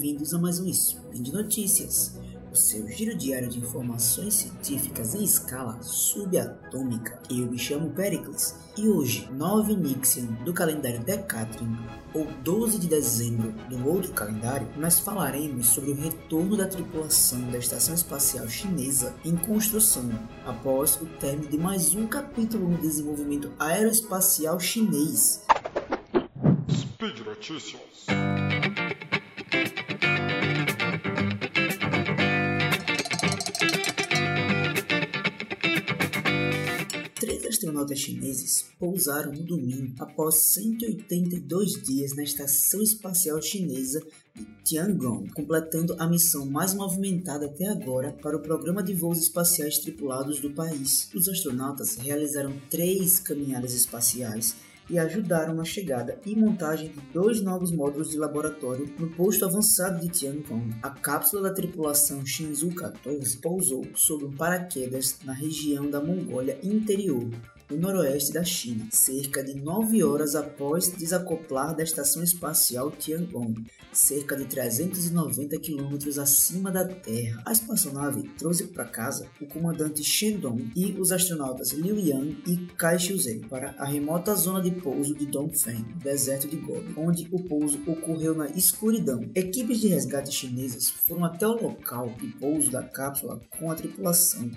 bem-vindos a mais um Spin de Notícias, o seu giro diário de informações científicas em escala subatômica. Eu me chamo Pericles e hoje, 9 Nixian do calendário Decatrium, ou 12 de dezembro do outro calendário, nós falaremos sobre o retorno da tripulação da Estação Espacial Chinesa em construção, após o término de mais um capítulo no desenvolvimento aeroespacial chinês. Speed Notícias. Astronautas chineses pousaram no domingo após 182 dias na Estação Espacial Chinesa de Tiangong, completando a missão mais movimentada até agora para o programa de voos espaciais tripulados do país. Os astronautas realizaram três caminhadas espaciais e ajudaram na chegada e montagem de dois novos módulos de laboratório no posto avançado de Tiangong. A cápsula da tripulação Shenzhou 14 pousou sob um paraquedas na região da Mongólia interior, no noroeste da China, cerca de nove horas após desacoplar da estação espacial Tiangong, cerca de 390 quilômetros acima da Terra. A espaçonave trouxe para casa o comandante Shendong e os astronautas Liu Yang e Kai Shuzhen para a remota zona de pouso de Dongfeng, deserto de Gobi, onde o pouso ocorreu na escuridão. Equipes de resgate chinesas foram até o local de pouso da cápsula com a tripulação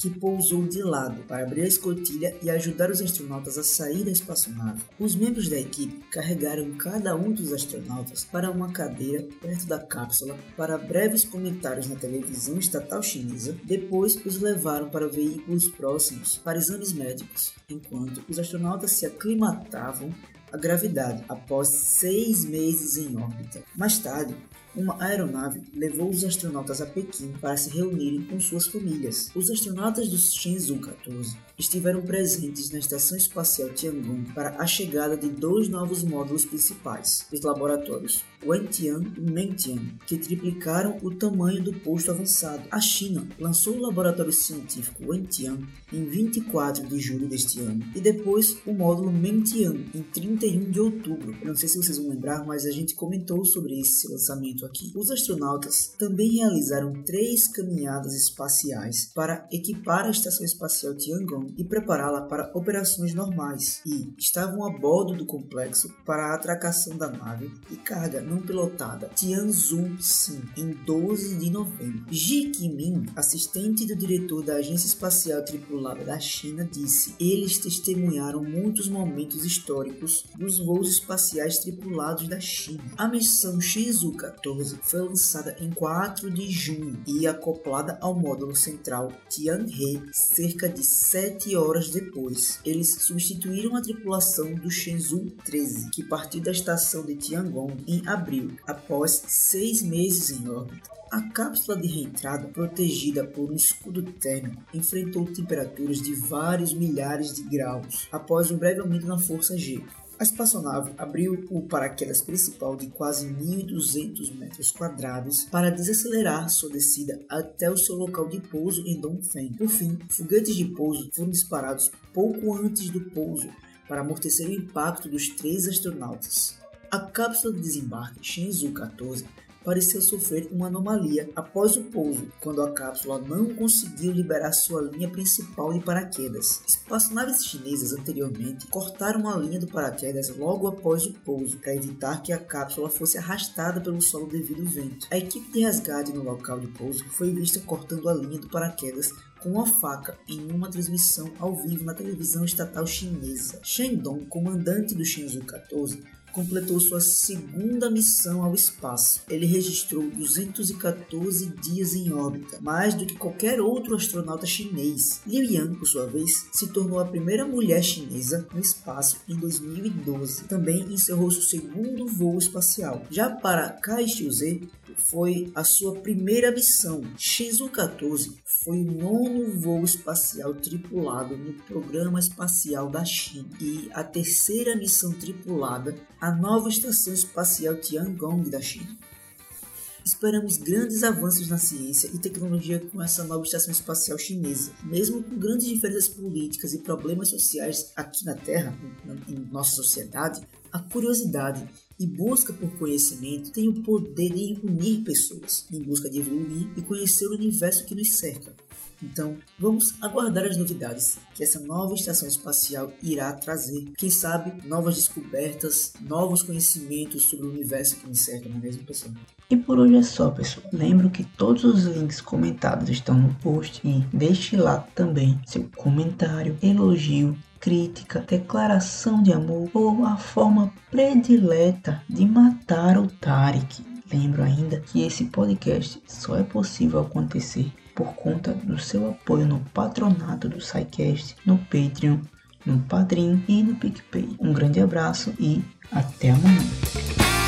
que pousou de lado para abrir a escotilha e ajudar os astronautas a sair da espaçonave. Os membros da equipe carregaram cada um dos astronautas para uma cadeira perto da cápsula para breves comentários na televisão estatal chinesa. Depois os levaram para veículos próximos para exames médicos, enquanto os astronautas se aclimatavam à gravidade após seis meses em órbita. Mais tarde, uma aeronave levou os astronautas a Pequim para se reunirem com suas famílias. Os astronautas do Shenzhou 14 estiveram presentes na Estação Espacial Tiangong para a chegada de dois novos módulos principais dos laboratórios, Wentian e Mengtian, que triplicaram o tamanho do posto avançado. A China lançou o laboratório científico Wentian em 24 de julho deste ano e depois o módulo Mengtian em 31 de outubro. Eu não sei se vocês vão lembrar, mas a gente comentou sobre esse lançamento aqui. Os astronautas também realizaram três caminhadas espaciais para equipar a Estação Espacial Tiangong e prepará-la para operações normais, e estavam a bordo do complexo para a atracação da nave e carga não pilotada Tianzhou-5 em 12 de novembro. Ji Qimin, assistente do diretor da Agência Espacial Tripulada da China, disse: "Eles testemunharam muitos momentos históricos dos voos espaciais tripulados da China. A missão Shenzhou 14 foi lançada em 4 de junho e acoplada ao módulo central Tianhe cerca de 7 sete horas depois, eles substituíram a tripulação do Shenzhou 13, que partiu da estação de Tiangong em abril, após seis meses em órbita. A cápsula de reentrada, protegida por um escudo térmico, enfrentou temperaturas de vários milhares de graus após um breve aumento na força G. A espaçonave abriu o paraquedas principal de quase 1.200 metros quadrados para desacelerar sua descida até o seu local de pouso em Dongfeng. Por fim, foguetes de pouso foram disparados pouco antes do pouso para amortecer o impacto dos três astronautas. A cápsula de desembarque Shenzhou 14 pareceu sofrer uma anomalia após o pouso, quando a cápsula não conseguiu liberar sua linha principal de paraquedas. Espaçonaves chinesas anteriormente cortaram a linha do paraquedas logo após o pouso, para evitar que a cápsula fosse arrastada pelo solo devido ao vento. A equipe de resgate no local de pouso foi vista cortando a linha do paraquedas com uma faca em uma transmissão ao vivo na televisão estatal chinesa. Shen Dong, comandante do Shenzhou 14, completou sua segunda missão ao espaço. Ele registrou 214 dias em órbita, mais do que qualquer outro astronauta chinês. Liu Yan, por sua vez, se tornou a primeira mulher chinesa no espaço em 2012. Também encerrou seu segundo voo espacial. Já para Kai Xiuze, foi a sua primeira missão. Shenzhou 14 foi o nono voo espacial tripulado no programa espacial da China e a terceira missão tripulada à nova estação espacial Tiangong da China. Esperamos grandes avanços na ciência e tecnologia com essa nova estação espacial chinesa. Mesmo com grandes diferenças políticas e problemas sociais aqui na Terra, em nossa sociedade, a curiosidade e busca por conhecimento tem o poder de unir pessoas em busca de evoluir e conhecer o universo que nos cerca. Então, vamos aguardar as novidades que essa nova estação espacial irá trazer. Quem sabe novas descobertas, novos conhecimentos sobre o universo que nos cerca, não é mesmo, pessoal? E por hoje é só, pessoal. Lembro que todos os links comentados estão no post e deixe lá também seu comentário, elogio, crítica, declaração de amor ou a forma predileta de matar o Tarek. Lembro ainda que esse podcast só é possível acontecer por conta do seu apoio no patronato do SciCast, no Patreon, no Padrim e no PicPay. Um grande abraço e até amanhã.